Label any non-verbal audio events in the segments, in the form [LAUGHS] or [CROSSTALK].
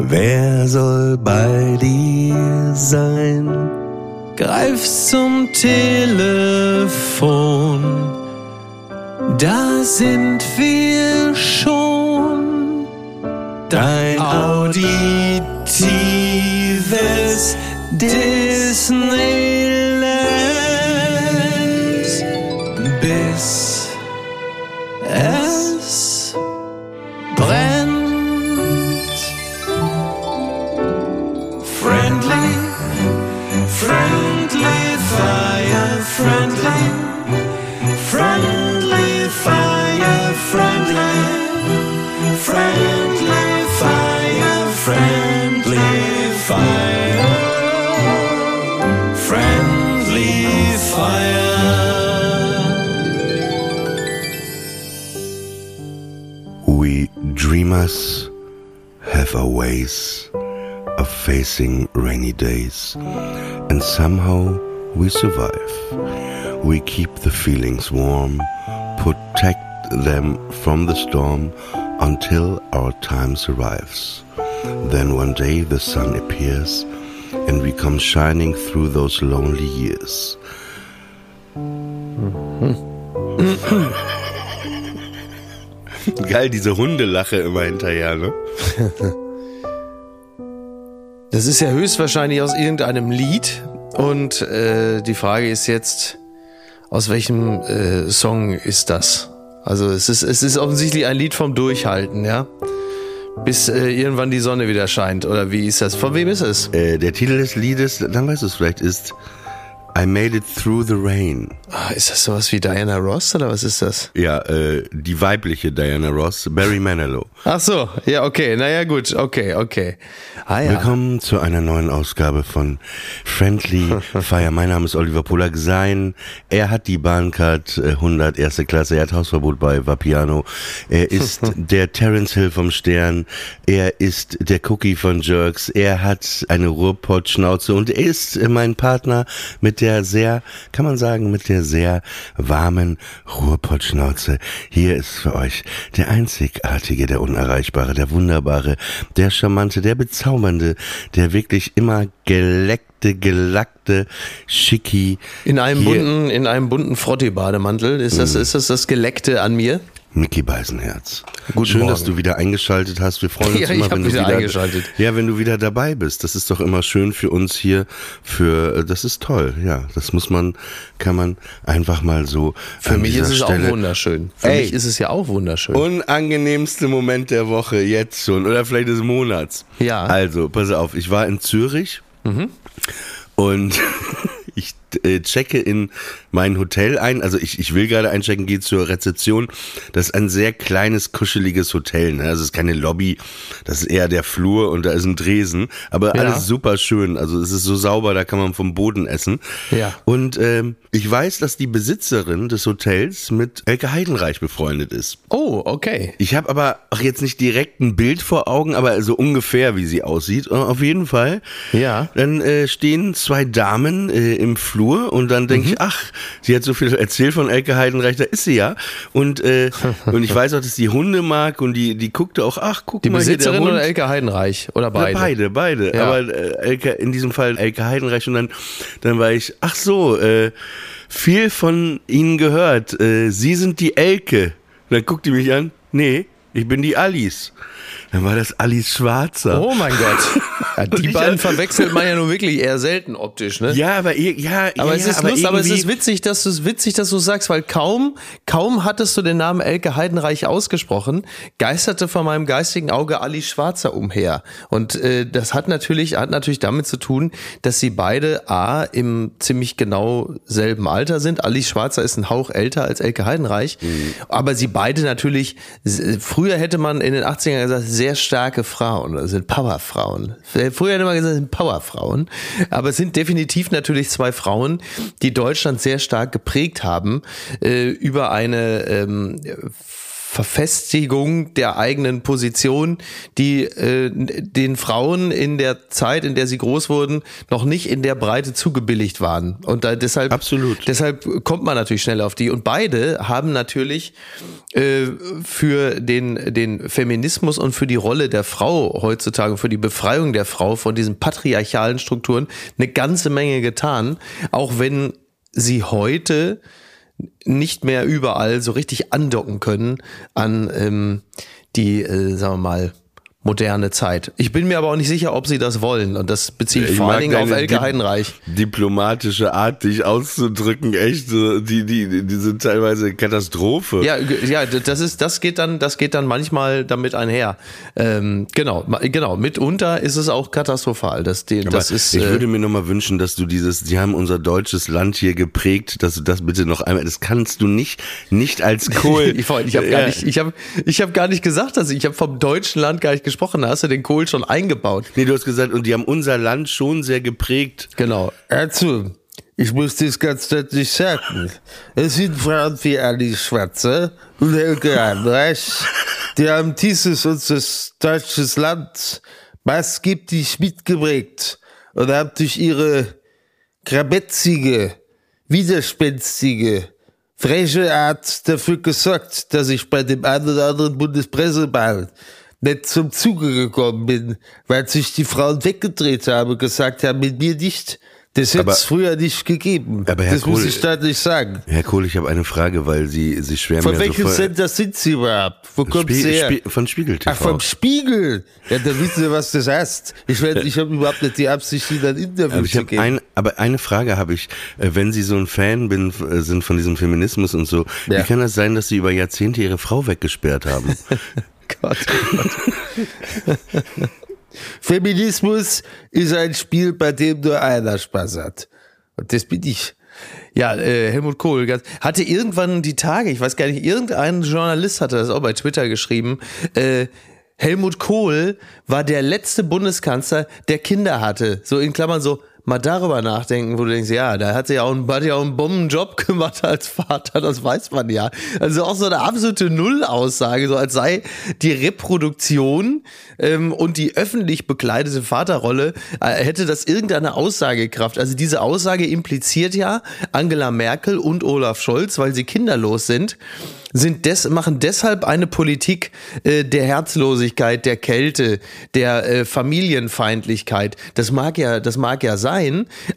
Wer soll bei dir sein? Greif zum Telefon. Da sind wir schon. Dein auditives Disneyland. Dreamers have our ways of facing rainy days, and somehow we survive. We keep the feelings warm, protect them from the storm until our time arrives. Then one day the sun appears, and we come shining through those lonely years. Mm-hmm. [COUGHS] [COUGHS] [COUGHS] [LAUGHS] Geil, diese Hundelache immer hinterher, ne? [LAUGHS] Das ist ja höchstwahrscheinlich aus irgendeinem Lied. Und äh, die Frage ist jetzt, aus welchem äh, Song ist das? Also es ist, es ist offensichtlich ein Lied vom Durchhalten, ja? Bis äh, irgendwann die Sonne wieder scheint. Oder wie ist das? Von wem ist es? Äh, der Titel des Liedes, dann weißt du es vielleicht, ist I Made It Through the Rain. Ah, ist das sowas wie Diana Ross oder was ist das? Ja, äh, die weibliche Diana Ross, Barry Manilow. Ach so, ja, okay, naja, gut, okay, okay. Ah ja. Willkommen zu einer neuen Ausgabe von Friendly [LAUGHS] Fire. Mein Name ist Oliver Polak. Sein, er hat die Bahncard äh, 100 erste Klasse, er hat Hausverbot bei Vapiano. Er [LAUGHS] ist der Terence Hill vom Stern. Er ist der Cookie von Jerks. Er hat eine Ruhrpott-Schnauze und er ist äh, mein Partner mit der sehr, kann man sagen, mit der sehr warmen Ruhrpott-Schnauze. Hier ist für euch der einzigartige, der unerreichbare, der wunderbare, der charmante, der bezaubernde, der wirklich immer geleckte, gelackte Schicki. In einem Hier- bunten, in einem bunten Frotti-Bademantel. Ist das, ist das das Geleckte an mir? Mickey Beisenherz. Guten Schön, Morgen. dass du wieder eingeschaltet hast. Wir freuen [LAUGHS] uns Ja, immer, wenn du wieder eingeschaltet. Ja, wenn du wieder dabei bist. Das ist doch immer schön für uns hier. Für äh, das ist toll. Ja, das muss man, kann man einfach mal so. Für mich ist es Stelle auch wunderschön. Für Ey. mich ist es ja auch wunderschön. Unangenehmste Moment der Woche jetzt schon oder vielleicht des Monats. Ja. Also, pass auf, ich war in Zürich und [LAUGHS] ich äh, checke in mein Hotel ein. Also ich, ich will gerade einchecken, gehe zur Rezeption. Das ist ein sehr kleines, kuscheliges Hotel. Ne? Also es ist keine Lobby, das ist eher der Flur und da ist ein Dresen. Aber Ja. alles super schön. Also es ist so sauber, da kann man vom Boden essen. Ja. Und ähm, ich weiß, dass die Besitzerin des Hotels mit Elke Heidenreich befreundet ist. oh, okay. Ich habe aber auch jetzt nicht direkt ein Bild vor Augen, aber so ungefähr, wie sie aussieht. Äh, Auf jeden Fall. Ja. Dann äh, stehen zwei Damen äh, im Flur und dann denke Mhm. ich, ach, sie hat so viel erzählt von Elke Heidenreich, da ist sie ja. Und, äh, [LAUGHS] und ich weiß auch, dass die Hunde mag und die, die guckte auch, ach, guck Die mal der Besitzerin oder Elke Heidenreich? Oder beide? beide, beide. Ja. Aber äh, Elke, in diesem Fall Elke Heidenreich und dann, dann war ich, ach so, äh, viel von Ihnen gehört. Äh, Sie sind die Elke. Und dann guckt die mich an, nee, ich bin die Alice. Dann war das Alice Schwarzer. Oh mein Gott. [LAUGHS] Ja, die beiden verwechselt man ja nun wirklich eher selten optisch, ne? Ja, aber ihr- ja, Aber ja, es ist lustig, aber es ist witzig, dass du es witzig, dass du sagst, weil kaum, kaum hattest du den Namen Elke Heidenreich ausgesprochen, geisterte vor meinem geistigen Auge Ali Schwarzer umher. Und äh, das hat natürlich, hat natürlich damit zu tun, dass sie beide A im ziemlich genau selben Alter sind. Ali Schwarzer ist ein Hauch älter als Elke Heidenreich, Mhm. aber sie beide natürlich s- früher hätte man in den 80ern gesagt, sehr starke Frauen, das sind Powerfrauen. Früher hätte man gesagt, das sind Powerfrauen. Aber es sind definitiv natürlich zwei Frauen, die Deutschland sehr stark geprägt haben, äh, über eine ähm, Verfestigung der eigenen Position, die äh, den Frauen in der Zeit, in der sie groß wurden, noch nicht in der Breite zugebilligt waren. Und da deshalb, Absolut. deshalb kommt man natürlich schnell auf die. Und beide haben natürlich äh, für den, den Feminismus und für die Rolle der Frau heutzutage, für die Befreiung der Frau von diesen patriarchalen Strukturen eine ganze Menge getan, auch wenn sie heute nicht mehr überall so richtig andocken können an ähm, die, äh, sagen wir mal, moderne Zeit. Ich bin mir aber auch nicht sicher, ob sie das wollen. Und das beziehe ich, Ich vor allen Dingen auf Elke Dip- Heidenreich. Diplomatische Art, dich auszudrücken, echt, so, die, die, die sind teilweise Katastrophe. Ja, ja, das ist, das geht dann, das geht dann manchmal damit einher. Ähm, genau, genau. Mitunter ist es auch katastrophal. Das, die, Aber das ist. ich äh, würde mir nochmal wünschen, dass du dieses, sie haben unser deutsches Land hier geprägt, dass du das bitte noch einmal, das kannst du nicht, nicht als [LAUGHS] Kohl. ich ich habe gar nicht, ich habe, ich habe gar nicht gesagt, dass ich, ich habe vom deutschen Land gar nicht gesprochen. Da hast du den Kohl schon eingebaut. Nee, du hast gesagt, und die haben unser Land schon sehr geprägt. Genau. Also, ich muss das ganz deutlich sagen. Es sind Frauen wie Ali Schwarzer und Helge Heinreich, die haben dieses unseres deutsches Land maßgeblich mitgeprägt und haben durch ihre krabetzige, widerspenstige, freche Art dafür gesorgt, dass ich bei dem einen oder anderen Bundespressemal nicht zum Zuge gekommen bin, weil sich die Frauen weggedreht haben und gesagt haben, mit mir nicht. Das hätte es früher nicht gegeben. Aber Herr das muss Kohl- ich deutlich sagen. Herr Kohl, ich habe eine Frage, weil Sie, Sie schwärmen Von ja welchem so Sender sind Sie überhaupt? Wo kommt Spie- Sie her? Spie- von Spiegel TV. Ach, vom Spiegel. Ja, dann wissen Sie, was das heißt. Ich, werd- ich habe überhaupt nicht die Absicht, Ihnen ein Interview Aber ich zu geben. ein, aber eine Frage habe ich, Äh, wenn Sie so ein Fan bin, äh, sind von diesem Feminismus und so, Ja. wie kann das sein, dass Sie über Jahrzehnte Ihre Frau weggesperrt haben? [LAUGHS] Gott. Feminismus ist ein Spiel, bei dem nur einer Spaß hat. Und das bin ich. Ja, äh, Helmut Kohl hatte irgendwann die Tage, ich weiß gar nicht, irgendein Journalist hatte das auch bei Twitter geschrieben. Äh, Helmut Kohl war der letzte Bundeskanzler, der Kinder hatte. So in Klammern so, mal darüber nachdenken, wo du denkst, ja, da hat sie ja auch, einen- hat auch einen Bombenjob [LAUGHS] gemacht als Vater, das weiß man ja. Also auch so eine absolute Nullaussage, so als sei die Reproduktion ähm, und die öffentlich bekleidete Vaterrolle, äh, hätte das irgendeine Aussagekraft. Also diese Aussage impliziert ja, Angela Merkel und Olaf Scholz, weil sie kinderlos sind, sind des, machen deshalb eine Politik äh, der Herzlosigkeit, der Kälte, der äh, Familienfeindlichkeit. Das mag ja, das mag ja sein,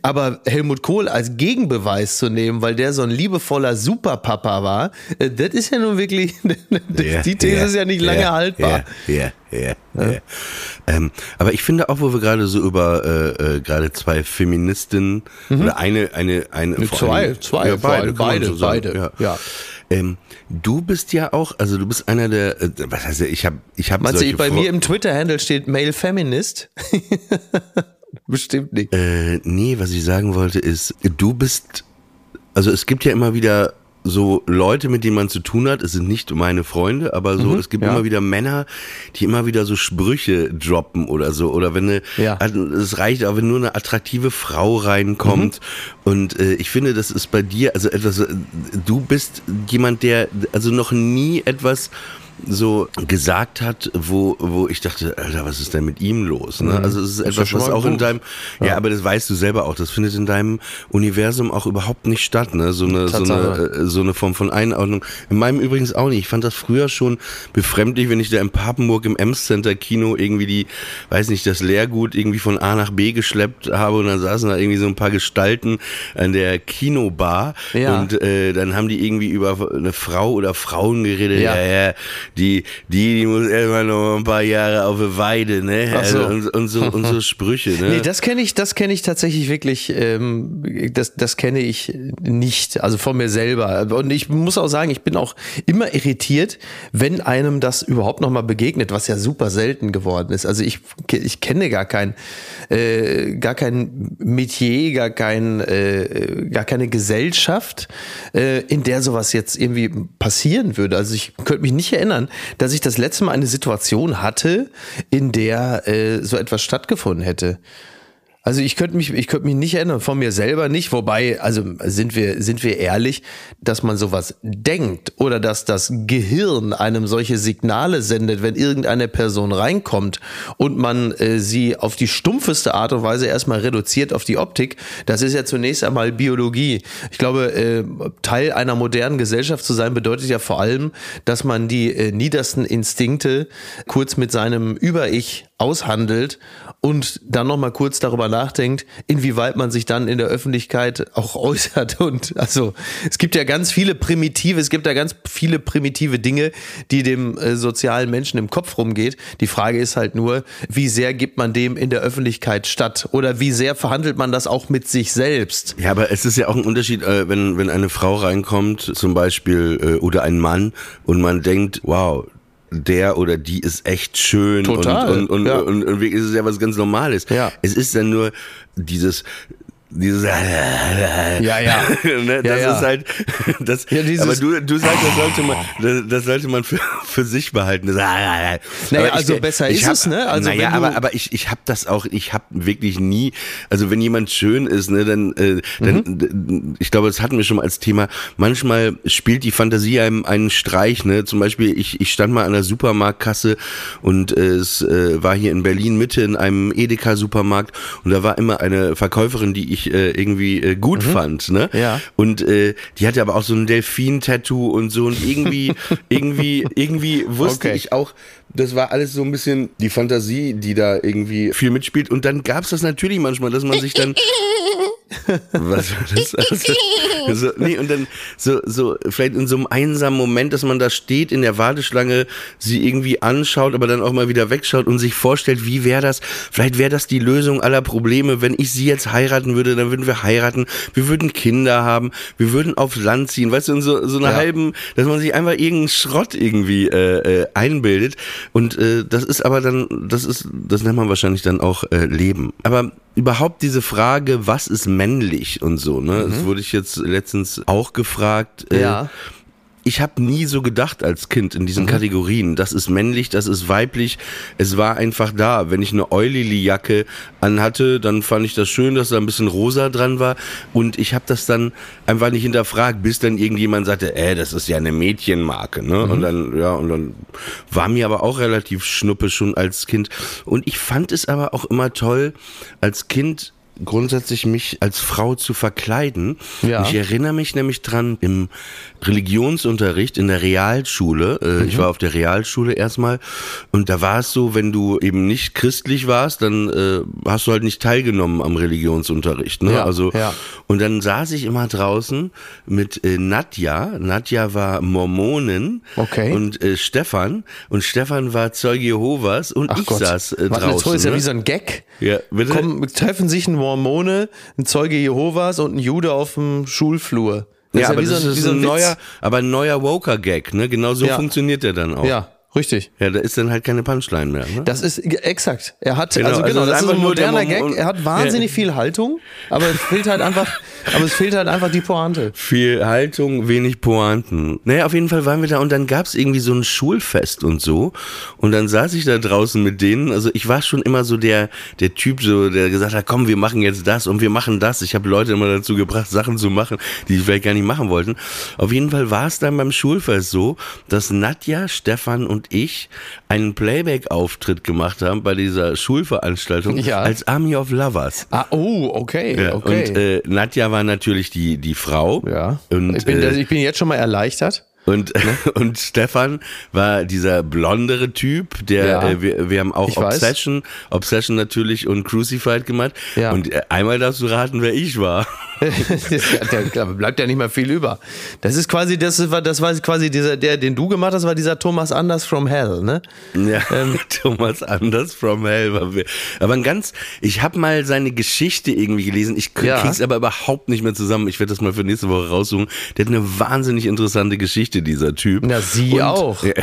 aber Helmut Kohl als Gegenbeweis zu nehmen, weil der so ein liebevoller Superpapa war, äh, das ist ja nun wirklich, [LAUGHS] Ja, die These ja, ist ja nicht lange ja, haltbar. Ja, ja, ja. Ähm, aber ich finde auch, wo wir gerade so über äh, äh, gerade zwei Feministinnen oder eine, eine, eine vor Mhm. zwei, allem- zwei, ja, vor beide, beide, so beide, ja. ja. Ähm, du bist ja auch, also du bist einer der, äh, was heißt, ich habe, ich habe Meinst du, solche bei Fro- mir im Twitter-Handle steht Male Feminist? [LAUGHS] Bestimmt nicht. Äh, nee, was ich sagen wollte ist, du bist, also es gibt ja immer wieder so Leute, mit denen man zu tun hat. Es sind nicht meine Freunde, aber so, es gibt ja. immer wieder Männer, die immer wieder so Sprüche droppen oder so. Oder wenn eine, Ja. also es reicht auch, wenn nur eine attraktive Frau reinkommt. Und äh, ich finde, das ist bei dir, also etwas, äh, du bist jemand, der also noch nie etwas so gesagt hat, wo, wo ich dachte, Alter, was ist denn mit ihm los? Ne? Also es ist ja etwas, was auch in gut. deinem, ja. aber das weißt du selber auch, das findet in deinem Universum auch überhaupt nicht statt, ne? So eine, so eine, äh, so eine Form von Einordnung. In meinem übrigens auch nicht. Ich fand das früher schon befremdlich, wenn ich da in Papenburg im Ems Center Kino irgendwie die, weiß nicht, das Leergut irgendwie von A nach B geschleppt habe und dann saßen da irgendwie so ein paar Gestalten an der Kinobar Ja. und äh, dann haben die irgendwie über eine Frau oder Frauen geredet. Ja. Ja, ja, die, die, die muss erstmal noch ein paar Jahre auf der Weide, ne? Ach so. Also, und, und so und so Sprüche, ne? Nee, das kenne ich, das kenne ich tatsächlich wirklich, ähm, das, das kenne ich nicht, also von mir selber. Und ich muss auch sagen, ich bin auch immer irritiert, wenn einem das überhaupt nochmal begegnet, was ja super selten geworden ist. Also ich, ich kenne gar kein, äh, gar kein Metier, gar kein, äh, gar keine Gesellschaft, äh, in der sowas jetzt irgendwie passieren würde. Also ich könnte mich nicht erinnern, erinnern, dass ich das letzte Mal eine Situation hatte, in der äh, so etwas stattgefunden hätte. Also ich könnte mich, ich könnte mich nicht erinnern, von mir selber nicht, wobei, also sind wir, sind wir ehrlich, dass man sowas denkt oder dass das Gehirn einem solche Signale sendet, wenn irgendeine Person reinkommt und man äh, sie auf die stumpfeste Art und Weise erstmal reduziert auf die Optik, das ist ja zunächst einmal Biologie. Ich glaube, äh, Teil einer modernen Gesellschaft zu sein bedeutet ja vor allem, dass man die äh, niedersten Instinkte kurz mit seinem Über-Ich aushandelt und dann noch mal kurz darüber nachdenkt, inwieweit man sich dann in der Öffentlichkeit auch äußert und also es gibt ja ganz viele primitive, es gibt ja ganz viele primitive Dinge, die dem äh, sozialen Menschen im Kopf rumgeht. Die Frage ist halt nur, wie sehr gibt man dem in der Öffentlichkeit statt oder wie sehr verhandelt man das auch mit sich selbst? Ja, aber es ist ja auch ein Unterschied, äh, wenn wenn eine Frau reinkommt, zum Beispiel äh, oder ein Mann und man denkt, wow, der oder die ist echt schön Total, und, und, und, ja. und, und, wirklich ist es ja was ganz Normales. Ja. Es ist dann nur dieses dieses [LAUGHS] Ja, ja. [LAUGHS] ne, das Ja, ja. ist halt [LAUGHS] das Ja, aber du du sagst das sollte man das, das sollte man für, für sich behalten das, Naja, Aber also besser ist hab, es, ne? Also naja, aber aber ich ich habe das auch ich habe wirklich nie also wenn jemand schön ist ne dann äh, dann Mhm. ich glaube das hatten wir schon mal als Thema manchmal spielt die Fantasie einem einen Streich ne zum Beispiel ich ich stand mal an der Supermarktkasse und äh, es äh, war hier in Berlin Mitte in einem Edeka Supermarkt und da war immer eine Verkäuferin die ich äh, irgendwie äh, gut fand ne Mhm. Ja. und äh, die hatte aber auch so ein Delfin-Tattoo und so und irgendwie, [LAUGHS] irgendwie, irgendwie wusste Okay. ich auch, das war alles so ein bisschen die Fantasie, die da irgendwie viel mitspielt. Und dann gab's das natürlich manchmal, dass man sich dann. [LAUGHS] Was war das? [LAUGHS] Also, so, nee, und dann so, so, vielleicht in so einem einsamen Moment, dass man da steht in der Warteschlange, sie irgendwie anschaut, aber dann auch mal wieder wegschaut und sich vorstellt, wie wäre das? Vielleicht wäre das die Lösung aller Probleme. Wenn ich sie jetzt heiraten würde, dann würden wir heiraten, wir würden Kinder haben, wir würden aufs Land ziehen, weißt du, in so, so einer Ja. halben, dass man sich einfach irgendeinen Schrott irgendwie äh, äh, einbildet. Und äh, das ist aber dann, das ist, das nennt man wahrscheinlich dann auch äh, Leben. Aber überhaupt diese Frage, was ist männlich und so, ne? Das wurde ich jetzt letztens auch gefragt. Äh, Ja. Ich habe nie so gedacht als Kind in diesen Kategorien. Das ist männlich, das ist weiblich. Es war einfach da. Wenn ich eine Eulili-Jacke anhatte, dann fand ich das schön, dass da ein bisschen rosa dran war. Und ich habe das dann einfach nicht hinterfragt, bis dann irgendjemand sagte, äh, das ist ja eine Mädchenmarke. Ne? Und dann, ja, und dann war mir aber auch relativ schnuppe schon als Kind. Und ich fand es aber auch immer toll, als Kind grundsätzlich mich als Frau zu verkleiden. Ja. Ich erinnere mich nämlich dran im Religionsunterricht in der Realschule. Äh, Ich war auf der Realschule erstmal und da war es so, wenn du eben nicht christlich warst, dann äh, hast du halt nicht teilgenommen am Religionsunterricht. Ne? Ja, also ja. und dann saß ich immer draußen mit äh, Nadja. Nadja war Mormonin Okay. und äh, Stefan und Stefan war Zeuge Jehovas und Ach ich Gott. saß äh, Warte, draußen. das ist ja ne? wie so ein Gag. Ja, bitte? Kommen, treffen sich ein Mormone, ein Zeuge Jehovas und ein Jude auf dem Schulflur. Das ja, aber wie so das ein- ist wie so ein Witz. neuer, aber ein neuer Woker-Gag, ne? Genau so Ja. funktioniert der dann auch. Ja, richtig. Ja, da ist dann halt keine Punchline mehr. Ne? Das ist exakt. Er hat Genau, also also genau, ist das ist einfach ein moderner Gag. Er hat wahnsinnig viel Haltung, aber es fehlt halt einfach, aber es fehlt halt einfach die Pointe. Viel Haltung, wenig Pointen. Naja, auf jeden Fall waren wir da und dann gab's irgendwie so ein Schulfest und so. Und dann saß ich da draußen mit denen. Also ich war schon immer so der, der Typ, so, der gesagt hat, komm, wir machen jetzt das und wir machen das. Ich habe Leute immer dazu gebracht, [LAUGHS] Sachen zu machen, die sie vielleicht gar nicht machen wollten. Auf jeden Fall war es dann beim Schulfest so, dass Nadja, Stefan und ich einen Playback-Auftritt gemacht haben bei dieser Schulveranstaltung Ja. als Army of Lovers. Ah, oh, okay, Ja, okay. Und äh, Nadja war natürlich die, die Frau. ja. Und, ich, bin, äh, ich bin jetzt schon mal erleichtert. und, [LAUGHS] und Stefan war dieser blondere Typ, der Ja. äh, wir, wir haben auch Ich weiß. Obsession, Obsession natürlich und Crucified gemacht. Ja. Und äh, einmal darfst du raten, wer ich war. [LAUGHS] da bleibt ja nicht mehr viel über. Das ist quasi, das war, das war quasi dieser, der, den du gemacht hast, war dieser Thomas Anders from Hell, ne? Ja, Ähm. [LAUGHS] Thomas Anders from Hell. war wir- Aber ein ganz, ich habe mal seine Geschichte irgendwie gelesen. Ich Ja. krieg's aber überhaupt nicht mehr zusammen. Ich werde das mal für nächste Woche raussuchen. Der hat eine wahnsinnig interessante Geschichte, dieser Typ. Na, sie Und- auch. [LAUGHS]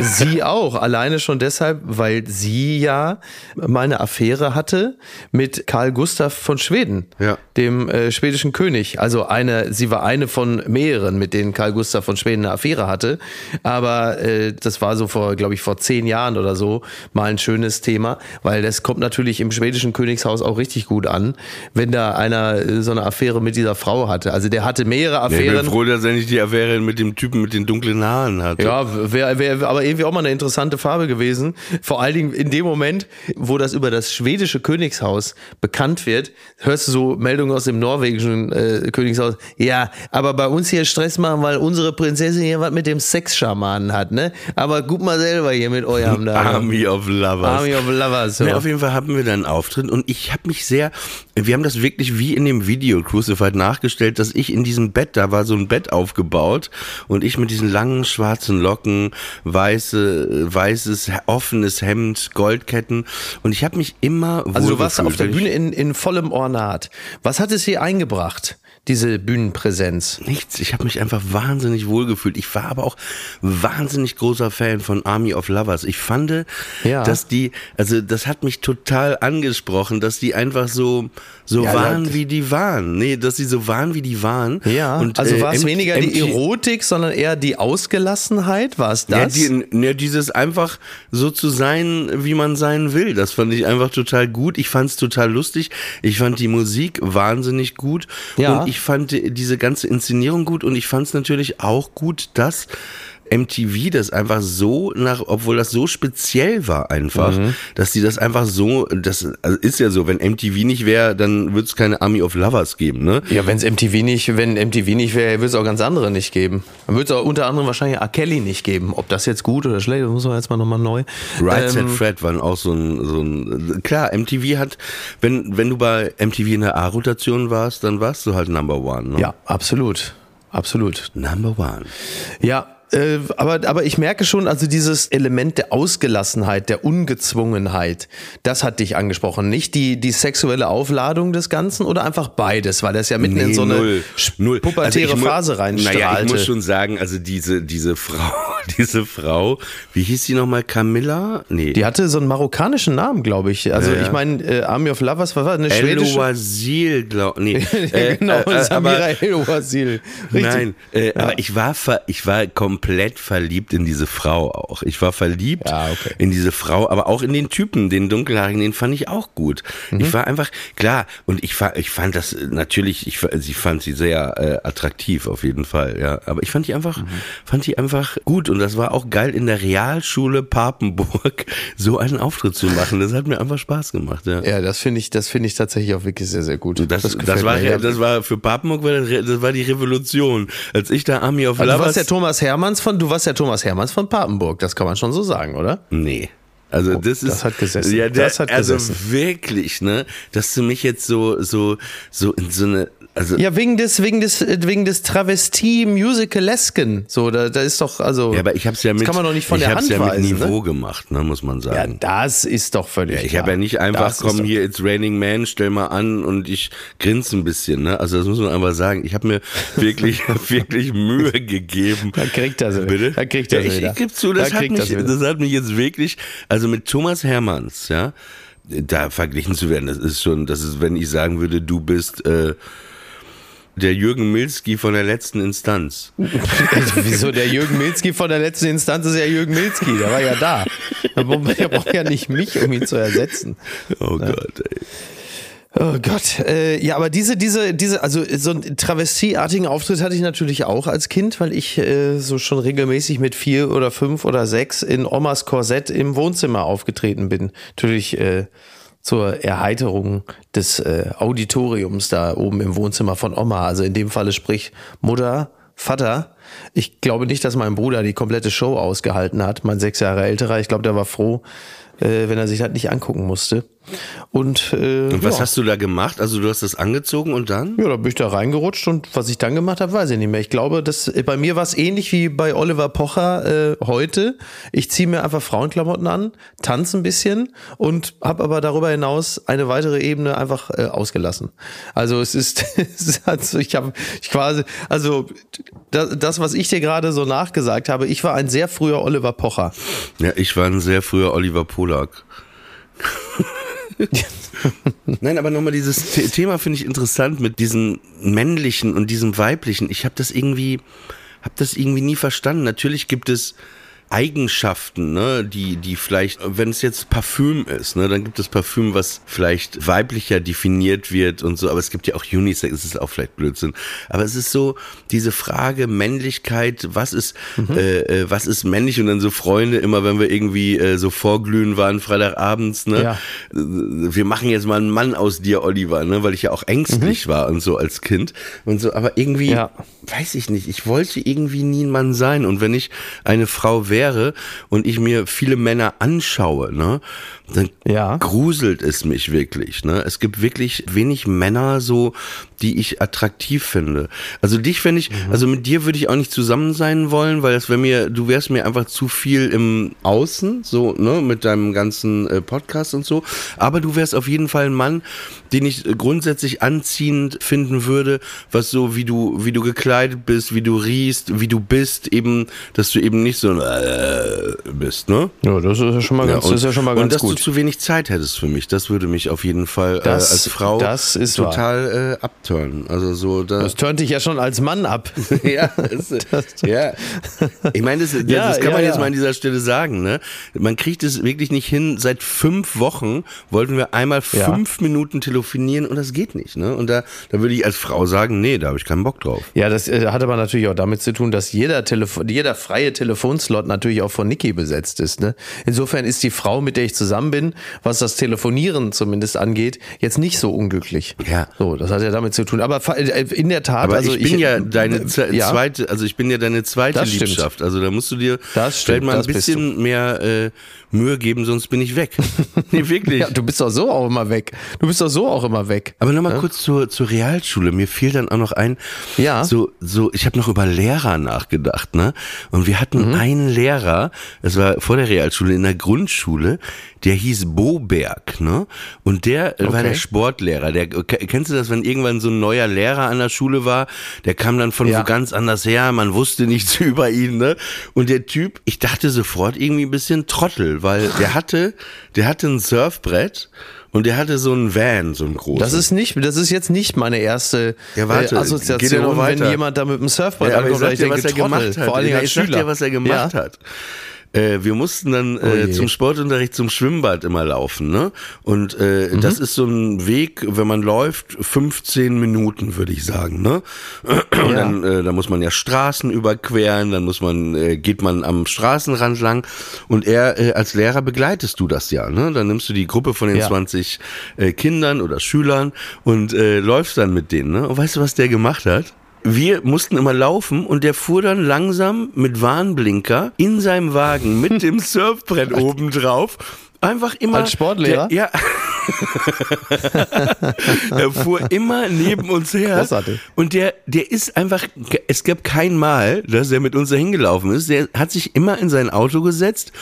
Sie auch. Alleine schon deshalb, weil sie ja mal eine Affäre hatte mit Karl Gustav von Schweden, Ja. dem äh, schwedischen König. Also eine, sie war eine von mehreren, mit denen Karl Gustav von Schweden eine Affäre hatte. Aber äh, das war so vor, glaube ich, vor zehn Jahren oder so mal ein schönes Thema, weil das kommt natürlich im schwedischen Königshaus auch richtig gut an, wenn da einer äh, so eine Affäre mit dieser Frau hatte. Also der hatte mehrere Affären. Ich bin froh, dass er nicht die Affäre mit dem Typen mit den dunklen Haaren hatte. Ja, wäre wär aber irgendwie auch mal eine interessante Farbe gewesen. Vor allen Dingen in dem Moment, wo das über das schwedische Königshaus bekannt wird, hörst du so Meldungen aus dem norwegischen äh, Königshaus. Ja, aber bei uns hier Stress machen, weil unsere Prinzessin hier was mit dem Sexschamanen hat, ne? Aber guck mal selber hier mit eurem da. Army of Lovers. Army of Lovers. So. Ja, auf jeden Fall hatten wir dann einen Auftritt und ich habe mich sehr, wir haben das wirklich wie in dem Video Crucified nachgestellt, dass ich in diesem Bett, da war so ein Bett aufgebaut und ich mit diesen langen schwarzen Locken, weiße, weißes, offenes Hemd, Goldketten und ich habe mich immer Also du warst auf der Bühne in, in vollem Ornat. Was hat es hier eingebracht, diese Bühnenpräsenz? Nichts. Ich habe mich einfach wahnsinnig wohlgefühlt. Ich war aber auch wahnsinnig großer Fan von Army of Lovers. Ich fand, Ja. dass die, also das hat mich total angesprochen, dass die einfach so so Ja, waren, ja. wie die waren. Nee, dass sie so waren, wie die waren. Ja, Und, also äh, war es weniger die Erotik, sondern eher die Ausgelassenheit? War es das? Ja, die, ja, dieses einfach so zu sein, wie man sein will. Das fand ich einfach total gut. Ich fand es total lustig. Ich fand die Musik wahnsinnig gut. Ja. Und ich fand die- diese ganze Inszenierung gut. Und ich fand es natürlich auch gut, dass MTV das einfach so nach, obwohl das so speziell war einfach, Mhm. dass die das einfach so, das also ist ja so, wenn MTV nicht wäre, dann würde es keine Army of Lovers geben, ne? ja, wenn es MTV nicht, wenn MTV nicht wäre, würde es auch ganz andere nicht geben. Dann würde es auch unter anderem wahrscheinlich R. Kelly nicht geben. Ob das jetzt gut oder schlecht, das muss man jetzt mal nochmal neu. Right Ähm, Fred waren auch so ein, so ein, klar, MTV hat, wenn, wenn du bei MTV in der A-Rotation warst, dann warst du halt Number One, ne? ja, absolut. Absolut. Number One. Ja, äh, aber, aber ich merke schon, also dieses Element der Ausgelassenheit, der Ungezwungenheit, das hat dich angesprochen. Nicht die, die sexuelle Aufladung des Ganzen oder einfach beides, weil das ja mitten in so eine null, null. pubertäre Also ich mu- Phase reinstrahlte. Naja, ich muss schon sagen, also diese, diese Frau, diese Frau, wie hieß sie nochmal, Camilla? Nee. Die hatte so einen marokkanischen Namen, glaube ich. Also Ja, ja. ich meine, äh, Army of Lovers war was, eine schwedische. Eloasil, glaub, nee. [LAUGHS] Äh, genau, äh, äh, Samira aber- El-Wasil. Richtig. Nein, äh, aber ich war, ver, ich war komplett verliebt in diese Frau auch. Ich war verliebt Ja, okay. in diese Frau, aber auch in den Typen, den dunkelhaarigen, den fand ich auch gut. Mhm. Ich war einfach, klar, und ich, ich fand das äh, natürlich, ich, sie fand sie sehr äh, attraktiv auf jeden Fall, ja. Aber ich fand die einfach, Mhm. fand die einfach gut und das war auch geil in der Realschule Papenburg [LAUGHS] so einen Auftritt zu machen. Das hat mir einfach Spaß gemacht, ja. Ja, das finde ich, das finde ich tatsächlich auch wirklich sehr, sehr gut. Das, das, gefällt war, mir. Das war für Papenburg war das, das war die Revolution. Als ich da Army of Also du Lovers warst ja Thomas Hermanns von, du warst ja Thomas Hermanns von Papenburg, das kann man schon so sagen, oder? Nee. Also das ist Oh, das hat gesessen. Ja, der, Das hat also gesessen. wirklich, ne, dass du mich jetzt so so so in so eine also Ja, wegen des, wegen des, äh, wegen des Travestie-Musicalesken. So, da, da ist doch, also. ja, aber ich habe es ja das mit kann man doch nicht von ich der hab's Hand ja mit weisen, Niveau ne? gemacht, ne, muss man Ja, sagen. das ist doch völlig Ich klar. habe ja nicht einfach, Das komm hier, it's raining man, stell mal an und ich grinse ein bisschen, ne? Also das muss man einfach sagen. Ich habe mir [LAUGHS] wirklich, wirklich Mühe gegeben. Da kriegt er sie. Bitte? Da kriegt er ja, ich, ich gebe zu, das Da hat, mich, wieder. das hat mich jetzt wirklich, also mit Thomas Hermanns, ja, da verglichen zu werden, das ist schon, das ist, wenn ich sagen würde, du bist äh, der Jürgen Milski von der letzten Instanz. [LAUGHS] Wieso der Jürgen Milzki von der letzten Instanz ist ja Jürgen Milzki, der war ja da. Der braucht ja nicht mich, um ihn zu ersetzen. Oh Gott, ey. Oh Gott. Äh, ja, aber diese, diese, diese, also so einen travestieartigen Auftritt hatte ich natürlich auch als Kind, weil ich äh, so schon regelmäßig mit vier oder fünf oder sechs in Omas Korsett im Wohnzimmer aufgetreten bin. Natürlich äh, zur Erheiterung des äh, Auditoriums da oben im Wohnzimmer von Oma. Also in dem Falle sprich Mutter, Vater. Ich glaube nicht, dass mein Bruder die komplette Show ausgehalten hat, mein sechs Jahre älterer. Ich glaube, der war froh, äh, wenn er sich das nicht angucken musste. Und, äh, Und was ja. hast du da gemacht? Also du hast das angezogen und dann? Ja, da bin ich da reingerutscht und was ich dann gemacht habe, weiß ich nicht mehr. Ich glaube, dass äh, bei mir war es ähnlich wie bei Oliver Pocher äh, heute. Ich ziehe mir einfach Frauenklamotten an, tanze ein bisschen und habe aber darüber hinaus eine weitere Ebene einfach äh, ausgelassen. Also es ist, [LAUGHS] es ist also ich habe ich quasi, also das, das, was ich dir gerade so nachgesagt habe, ich war ein sehr früher Oliver Pocher. Ja, ich war ein sehr früher Oliver Polak. [LAUGHS] Nein, aber nochmal dieses The Thema finde ich interessant mit diesem männlichen und diesem weiblichen. Ich habe das irgendwie, habe das irgendwie nie verstanden. Natürlich gibt es Eigenschaften, ne, die, die vielleicht, wenn es jetzt Parfüm ist, ne, dann gibt es Parfüm, was vielleicht weiblicher definiert wird und so, aber es gibt ja auch Unisex, es ist auch vielleicht Blödsinn. Aber es ist so, diese Frage Männlichkeit, was ist, mhm. äh, äh was ist männlich und dann so Freunde, immer wenn wir irgendwie äh, so vorglühen waren, Freitagabends, ne, ja. Äh, wir machen jetzt mal einen Mann aus dir, Oliver, ne, weil ich ja auch ängstlich mhm. war und so als Kind und so, aber irgendwie, ja. weiß ich nicht, ich wollte irgendwie nie ein Mann sein und wenn ich eine Frau wäre, wäre und ich mir viele Männer anschaue, ne, dann ja. gruselt es mich wirklich. Ne? Es gibt wirklich wenig Männer so, die ich attraktiv finde. Also dich finde ich, mhm. also mit dir würde ich auch nicht zusammen sein wollen, weil das wäre mir, du wärst mir einfach zu viel im Außen, so, ne, mit deinem ganzen äh, Podcast und so. Aber du wärst auf jeden Fall ein Mann, den ich grundsätzlich anziehend finden würde, was so, wie du, wie du gekleidet bist, wie du riechst, wie du bist, eben, dass du eben nicht so ein äh, bist, ne? Ja, das ist ja schon mal ganz, ja, und, das ist ja schon mal ganz gut zu wenig Zeit hättest für mich. Das würde mich auf jeden Fall äh, als Frau total äh, abturnen. Also so da das turnt dich ja schon als Mann ab. [LAUGHS] ja, [LAUGHS] das, ja. Ich meine, das, das, ja, das kann ja, man jetzt mal an dieser Stelle sagen. Ne? Man kriegt es wirklich nicht hin. Seit fünf Wochen wollten wir einmal fünf Minuten telefonieren und das geht nicht. Ne? Und da, da würde ich als Frau sagen, nee, da habe ich keinen Bock drauf. Ja, das äh, hat aber natürlich auch damit zu tun, dass jeder, Telefon, jeder freie Telefonslot natürlich auch von Niki besetzt ist. Ne? Insofern ist die Frau, mit der ich zusammen bin, was das Telefonieren zumindest angeht, jetzt nicht so unglücklich. Ja. So, das hat ja damit zu tun. Aber äh, in der Tat, aber also ich bin ich, ja deine ja. zweite, also ich bin ja deine zweite das Liebschaft. Stimmt. Also da musst du dir das stimmt, mal ein bisschen mehr äh, Mühe geben, sonst bin ich weg. [LAUGHS] nee, wirklich. Ja, du bist doch so auch immer weg. Du bist doch so auch immer weg. Aber nochmal ja? kurz zur, zur Realschule. Mir fiel dann auch noch ein, ja. so, so, ich habe noch über Lehrer nachgedacht, ne? Und wir hatten mhm. einen Lehrer, das war vor der Realschule, in der Grundschule, der hieß Boberg, ne? Und der okay. war der Sportlehrer. Der, kennst du das, wenn irgendwann so ein neuer Lehrer an der Schule war? Der kam dann von ja. wo ganz anders her, man wusste nichts [LAUGHS] über ihn, ne? Und der Typ, ich dachte sofort irgendwie ein bisschen Trottel, weil der hatte, der hatte ein Surfbrett und der hatte so einen Van, so einen großen. Das ist nicht, das ist jetzt nicht meine erste ja, warte, äh, Assoziation, wenn jemand da mit dem Surfbrett ja, ankommt, ich, ich denke, was er gemacht hat. Vor allem ja, als ich Schüler. sag dir, was er gemacht ja. hat. Äh, wir mussten dann äh, oh zum Sportunterricht zum Schwimmbad immer laufen, ne? Und äh, mhm. das ist so ein Weg, wenn man läuft, 15 Minuten, würde ich sagen, ne? [CLEARS THROAT] Und ja. dann, äh, da muss man ja Straßen überqueren, dann muss man, äh, geht man am Straßenrand lang und er äh, als Lehrer begleitest du das ja, ne? Dann nimmst du die Gruppe von den ja. 20 äh, Kindern oder Schülern und äh, läufst dann mit denen, ne? Und weißt du, was der gemacht hat? Wir mussten immer laufen und der fuhr dann langsam mit Warnblinker in seinem Wagen mit dem [LAUGHS] Surfbrett oben drauf. Einfach immer. Als Sportlehrer? Der, ja. [LAUGHS] er fuhr immer neben uns her. Großartig. Und der, der ist einfach, es gab kein Mal, dass er mit uns dahin gelaufen ist. Der hat sich immer in sein Auto gesetzt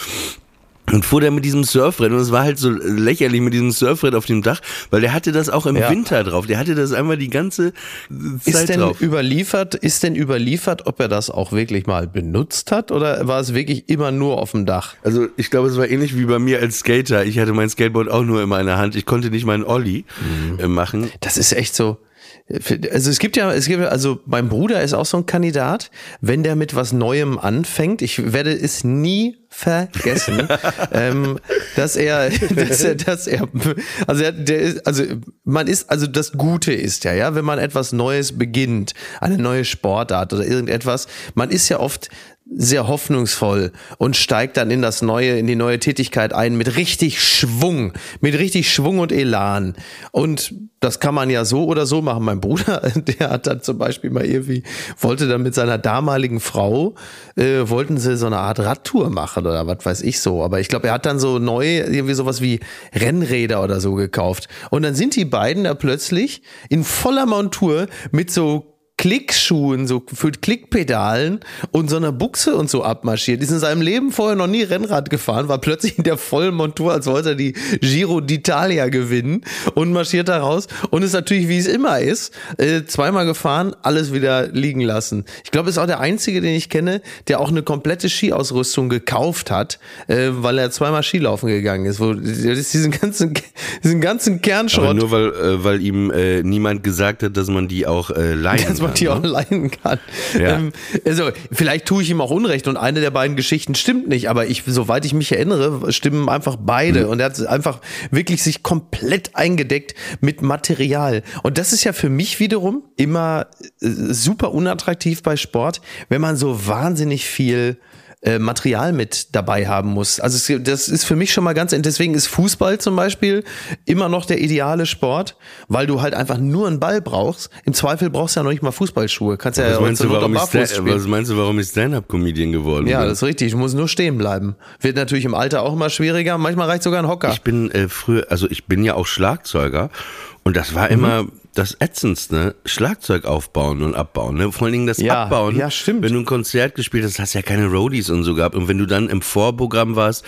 und fuhr der mit diesem Surfbrett und es war halt so lächerlich mit diesem Surfbrett auf dem Dach, weil der hatte das auch im ja. Winter drauf. Der hatte das einmal die ganze Zeit ist denn drauf. überliefert, ist denn überliefert, ob er das auch wirklich mal benutzt hat oder war es wirklich immer nur auf dem Dach? Also ich glaube, es war ähnlich wie bei mir als Skater. Ich hatte mein Skateboard auch nur in meiner Hand. Ich konnte nicht meinen Ollie mhm. Äh, machen. Das ist echt so. Also es gibt ja, es gibt also mein Bruder ist auch so ein Kandidat, wenn der mit was Neuem anfängt, ich werde es nie vergessen, [LAUGHS] ähm, dass er, dass er, dass er, also er, der ist, also man ist, also das Gute ist ja, ja, wenn man etwas Neues beginnt, eine neue Sportart oder irgendetwas, man ist ja oft sehr hoffnungsvoll und steigt dann in das neue, in die neue Tätigkeit ein mit richtig Schwung, mit richtig Schwung und Elan. Und das kann man ja so oder so machen. Mein Bruder, [LAUGHS] der hat dann zum Beispiel mal irgendwie, wollte dann mit seiner damaligen Frau, äh, wollten sie so eine Art Radtour machen oder was weiß ich so. Aber ich glaube, er hat dann so neu irgendwie sowas wie Rennräder oder so gekauft. Und dann sind die beiden da plötzlich in voller Montur mit so Klickschuhen, so für Klickpedalen und so einer Buchse und so abmarschiert. Ist in seinem Leben vorher noch nie Rennrad gefahren, war plötzlich in der vollen Montur, als wollte er die Giro d'Italia gewinnen und marschiert da raus und ist natürlich, wie es immer ist, äh, zweimal gefahren, alles wieder liegen lassen. Ich glaube, ist auch der einzige, den ich kenne, der auch eine komplette Skiausrüstung gekauft hat, äh, weil er zweimal Skilaufen gegangen ist. Wo diesen ganzen, diesen ganzen Kernschrott. Aber nur weil, äh, weil ihm äh, niemand gesagt hat, dass man die auch äh, leihen man die kann, auch ne? leiden kann. Ja. Ähm, also, vielleicht tue ich ihm auch Unrecht und eine der beiden Geschichten stimmt nicht, aber ich, soweit ich mich erinnere, stimmen einfach beide. Mhm. Und er hat einfach wirklich sich komplett eingedeckt mit Material. Und das ist ja für mich wiederum immer äh, super unattraktiv bei Sport, wenn man so wahnsinnig viel äh, Material mit dabei haben muss. Also es, das ist für mich schon mal ganz, deswegen ist Fußball zum Beispiel immer noch der ideale Sport, weil du halt einfach nur einen Ball brauchst. Im Zweifel brauchst du ja noch nicht mal Fußballschuhe. Kannst ja Was meinst, zur du, warum spielen. was meinst du, warum ich Stand-Up-Comedian geworden Ja, bin? das ist richtig. Ich muss nur stehen bleiben. Wird natürlich im Alter auch immer schwieriger. Manchmal reicht sogar ein Hocker. Ich bin äh, früher, also ich bin ja auch Schlagzeuger und das Mhm. war immer das Ätzendste, Schlagzeug aufbauen und abbauen. Ne? Vor allen Dingen das Ja, Abbauen. ja, stimmt. Wenn du ein Konzert gespielt hast, hast du ja keine Roadies und so gehabt. Und wenn du dann im Vorprogramm warst,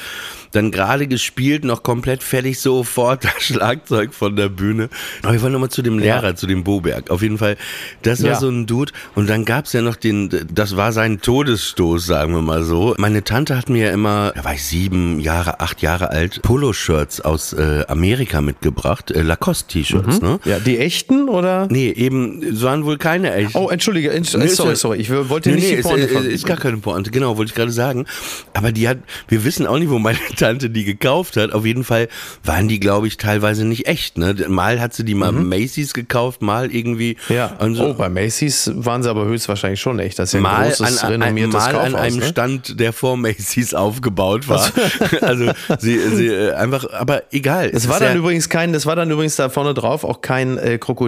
dann gerade gespielt, noch komplett fertig, sofort [LAUGHS] das Schlagzeug von der Bühne. Aber ich wollte nochmal zu dem Lehrer, zu dem Boberg. Auf jeden Fall, das war Ja. so ein Dude. Und dann gab's ja noch den, das war sein Todesstoß, sagen wir mal so. Meine Tante hat mir ja immer, da war ich sieben Jahre, acht Jahre alt, Poloshirts aus äh, Amerika mitgebracht, äh, Lacoste-T-Shirts, ne? ja, die echten oder? Nee, eben, es waren wohl keine echten. Oh, entschuldige, entsch Nee, sorry, ist- sorry. Ich wollte Nee, nicht nee, die ist, Pointe äh, von- ist gar keine Pointe, genau, wollte ich gerade sagen. Aber die hat, wir wissen auch nicht, wo meine [LAUGHS] Tante die gekauft hat. Auf jeden Fall waren die, glaube ich, teilweise nicht echt. Ne? Mal hat sie die mal Macy's gekauft, mal irgendwie. Mhm. Ja, an so, oh, bei Macy's waren sie aber höchstwahrscheinlich schon echt. Das ist ja ein mal großes, an, an, renommiertes mal an Kaufhaus, einem ne? Stand, der vor Macy's aufgebaut war. [LAUGHS] also sie, sie äh, einfach, aber egal. Es ist war dann ja, übrigens kein, das war dann übrigens da vorne drauf auch kein äh, Krokodil,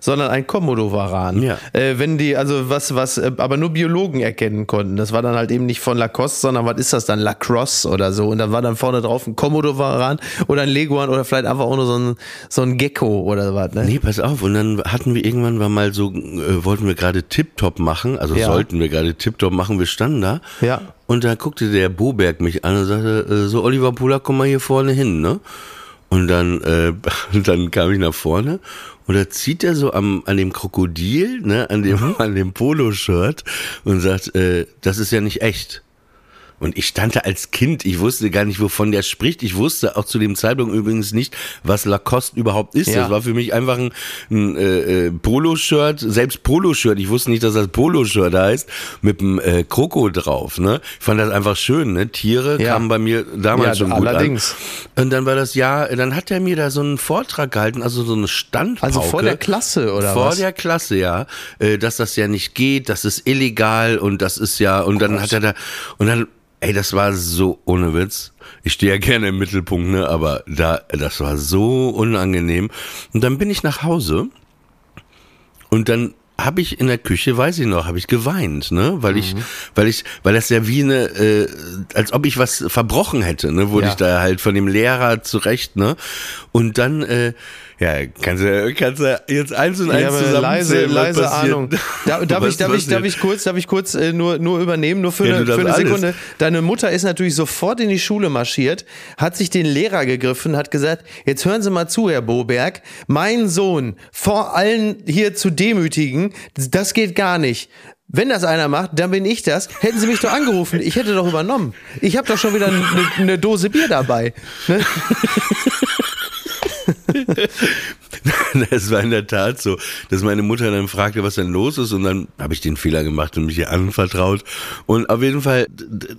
sondern ein Komodowaran. Ja. Äh, wenn die, also was, was, äh, aber nur Biologen erkennen konnten. Das war dann halt eben nicht von Lacoste, sondern was ist das dann? Lacrosse oder so. Und da war dann vorne drauf ein Komodowaran oder ein Leguan oder vielleicht einfach auch nur so ein, so ein Gecko oder was, ne? Nee, pass auf. Und dann hatten wir irgendwann mal so, äh, wollten wir gerade Tip-Top machen, also Ja. sollten wir gerade Tip-Top machen, wir standen da. Ja. Und da guckte der Boberg mich an und sagte, äh, so Oliver Pola, komm mal hier vorne hin, ne? Und dann, äh, [LAUGHS] dann kam ich nach vorne und da zieht er so am, an dem Krokodil, ne, an dem, an dem Poloshirt und sagt, äh, das ist ja nicht echt. Und ich stand da als Kind, ich wusste gar nicht, wovon der spricht. Ich wusste auch zu dem Zeitpunkt übrigens nicht, was Lacoste überhaupt ist. Ja. Das war für mich einfach ein, ein äh, äh, Poloshirt, selbst Poloshirt. Ich wusste nicht, dass das Poloshirt heißt, mit einem äh, Kroko drauf. Ne? Ich fand das einfach schön. Ne? Tiere Ja. kamen bei mir damals Ja, schon gut allerdings. an. Und dann war das ja, dann hat er mir da so einen Vortrag gehalten, also so eine Standpauke. Also vor der Klasse oder Vor was? der Klasse, ja. Äh, dass das ja nicht geht, das ist illegal und das ist ja, und dann hat er da, und dann, ey, das war so ohne Witz. Ich stehe ja gerne im Mittelpunkt, ne, aber da, das war so unangenehm. Und dann bin ich nach Hause und dann habe ich in der Küche, weiß ich noch, habe ich geweint, ne, weil ich, weil ich, weil das ja wie eine, äh, als ob ich was verbrochen hätte, ne, wurde Ja. ich da halt von dem Lehrer zurecht, ne, und dann, äh, ja, kannst du, kannst du jetzt eins und eins eine leise, leise passiert? Ahnung. Da, darf, [LAUGHS] ich, darf, ich, darf ich kurz, darf ich kurz äh, nur, nur übernehmen, nur für Ja, eine, für eine alles. Sekunde. Deine Mutter ist natürlich sofort in die Schule marschiert, hat sich den Lehrer gegriffen, hat gesagt, jetzt hören Sie mal zu, Herr Boberg, mein Sohn vor allen hier zu demütigen, das geht gar nicht. Wenn das einer macht, dann bin ich das. Hätten Sie mich doch angerufen, ich hätte doch übernommen. Ich habe doch schon wieder eine, eine Dose Bier dabei. Ne? [LAUGHS] [LAUGHS] Es war in der Tat so, dass meine Mutter dann fragte, was denn los ist und dann habe ich den Fehler gemacht und mich ihr anvertraut. Und auf jeden Fall,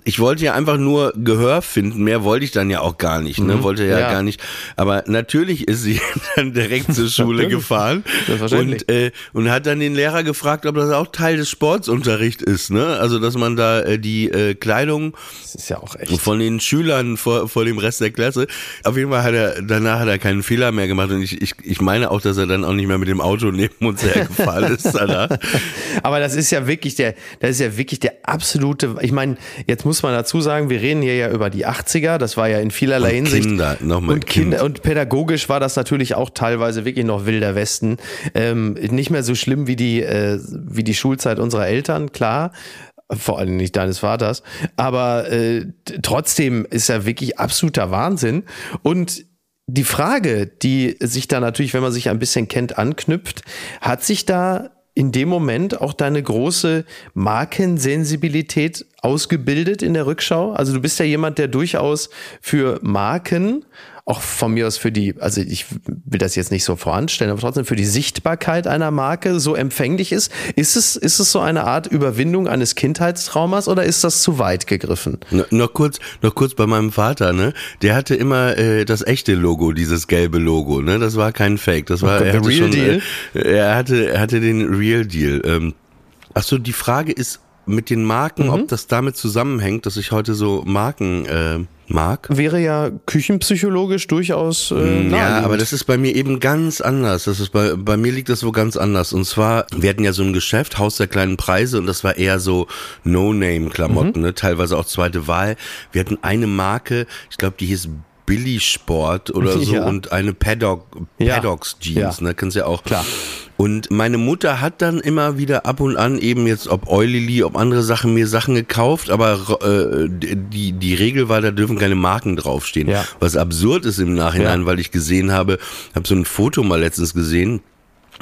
ich wollte ja einfach nur Gehör finden, mehr wollte ich dann ja auch gar nicht, ne, wollte ja, Ja. gar nicht, aber natürlich ist sie [LAUGHS] dann direkt zur Schule gefahren und, äh, und hat dann den Lehrer gefragt, ob das auch Teil des Sportsunterrichts ist, ne, also dass man da äh, die äh, Kleidung Das ja von den Schülern vor, vor dem Rest der Klasse. Auf jeden Fall hat er, danach hat er keinen Fehler mehr mehr gemacht und ich, ich, ich meine auch, dass er dann auch nicht mehr mit dem Auto neben uns hergefahren ist, Alter. [LAUGHS] Aber das ist ja wirklich der, das ist ja wirklich der absolute, ich meine, jetzt muss man dazu sagen, wir reden hier ja über die 80er, das war ja in vielerlei Und Hinsicht. Kinder, nochmal und Kind. Kinder, und pädagogisch war das natürlich auch teilweise wirklich noch wilder Westen. Ähm, nicht mehr so schlimm wie die, äh, wie die Schulzeit unserer Eltern, klar. Vor allem nicht deines Vaters. Aber äh, trotzdem ist ja wirklich absoluter Wahnsinn. Und die Frage, die sich da natürlich, wenn man sich ein bisschen kennt, anknüpft, hat sich da in dem Moment auch deine große Markensensibilität ausgebildet in der Rückschau? Also du bist ja jemand, der durchaus für Marken, auch von mir aus für die, also ich will das jetzt nicht so voranstellen, aber trotzdem für die Sichtbarkeit einer Marke so empfänglich ist. Ist es, ist es so eine Art Überwindung eines Kindheitstraumas oder ist das zu weit gegriffen? No, noch kurz, noch kurz bei meinem Vater, ne? Der hatte immer äh, das echte Logo, dieses gelbe Logo, ne? Das war kein Fake, das war Okay, er hatte real schon, deal? Äh, er hatte, er hatte den Real Deal. Ähm, ach so, die Frage ist mit den Marken, Mhm. ob das damit zusammenhängt, dass ich heute so Marken äh, mag. Wäre ja küchenpsychologisch durchaus äh, Ja, aber das ist bei mir eben ganz anders. Das ist bei, bei mir liegt das wo ganz anders. Und zwar, wir hatten ja so ein Geschäft, Haus der kleinen Preise, und das war eher so No-Name-Klamotten, Mhm. ne? teilweise auch zweite Wahl. Wir hatten eine Marke, ich glaube, die hieß Billy Sport oder [LAUGHS] so Ja. und eine Paddock. Paddocks Jeans, ne, kennst ja auch. Klar. Und meine Mutter hat dann immer wieder ab und an eben jetzt, ob Eulili, ob andere Sachen, mir Sachen gekauft, aber äh, die, die Regel war, da dürfen keine Marken draufstehen. Ja. Was absurd ist im Nachhinein, Ja. weil ich gesehen habe, habe so ein Foto mal letztens gesehen,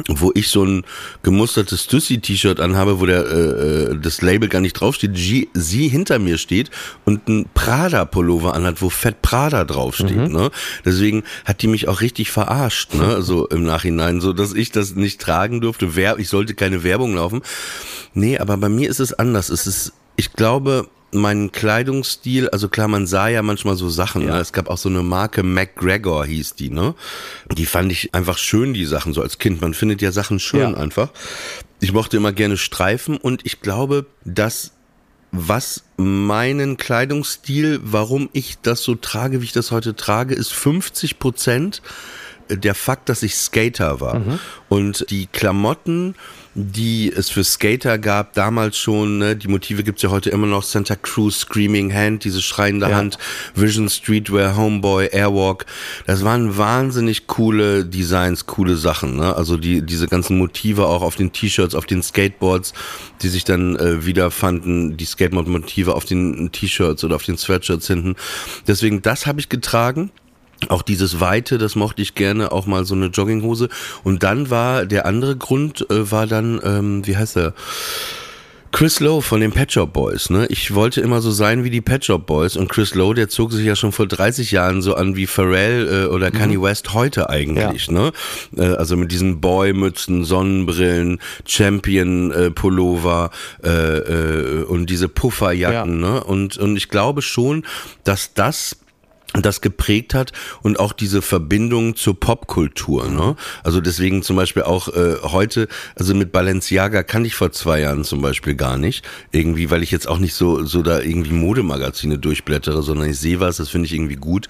wo ich so ein gemustertes Stussy-T-Shirt anhabe, wo der äh, äh, das Label gar nicht draufsteht, G sie hinter mir steht und ein Prada-Pullover anhat, wo Fett Prada draufsteht. Mhm. Ne? Deswegen hat die mich auch richtig verarscht, ne? so im Nachhinein, so dass ich das nicht tragen durfte. Wer ich sollte keine Werbung laufen. Nee, aber bei mir ist es anders. Es ist, ich glaube, mein Kleidungsstil, also klar, man sah ja manchmal so Sachen. Ne? Es gab auch so eine Marke McGregor hieß die, ne? Die fand ich einfach schön, die Sachen so als Kind. Man findet ja Sachen schön Ja. einfach. Ich mochte immer gerne Streifen und ich glaube, dass was meinen Kleidungsstil, warum ich das so trage, wie ich das heute trage, ist 50 Prozent der Fakt, dass ich Skater war. Und die Klamotten, die es für Skater gab, damals schon, ne, die Motive gibt's ja heute immer noch, Santa Cruz, Screaming Hand, diese schreiende Ja. Hand, Vision Streetwear, Homeboy, Airwalk, das waren wahnsinnig coole Designs, coole Sachen. Ne? Also die, diese ganzen Motive auch auf den T-Shirts, auf den Skateboards, die sich dann äh, wiederfanden, die Skateboard-Motive auf den T-Shirts oder auf den Sweatshirts hinten. Deswegen, das habe ich getragen. Auch dieses Weite, das mochte ich gerne, auch mal so eine Jogginghose. Und dann war der andere Grund, äh, war dann, ähm, wie heißt er? Chris Lowe von den Pet Shop Boys, ne? Ich wollte immer so sein wie die Pet Shop Boys und Chris Lowe, der zog sich ja schon vor 30 Jahren so an wie Pharrell äh, oder Kanye West heute eigentlich, ne? Äh, also mit diesen Boy-Mützen, Sonnenbrillen, Champion-Pullover äh, äh, und diese Pufferjacken, ne? Und, und ich glaube schon, dass das das geprägt hat und auch diese Verbindung zur Popkultur. Ne? Also deswegen zum Beispiel auch äh, heute, also mit Balenciaga kann ich vor zwei Jahren zum Beispiel gar nicht, irgendwie, weil ich jetzt auch nicht so so da irgendwie Modemagazine durchblättere, sondern ich sehe was, das finde ich irgendwie gut,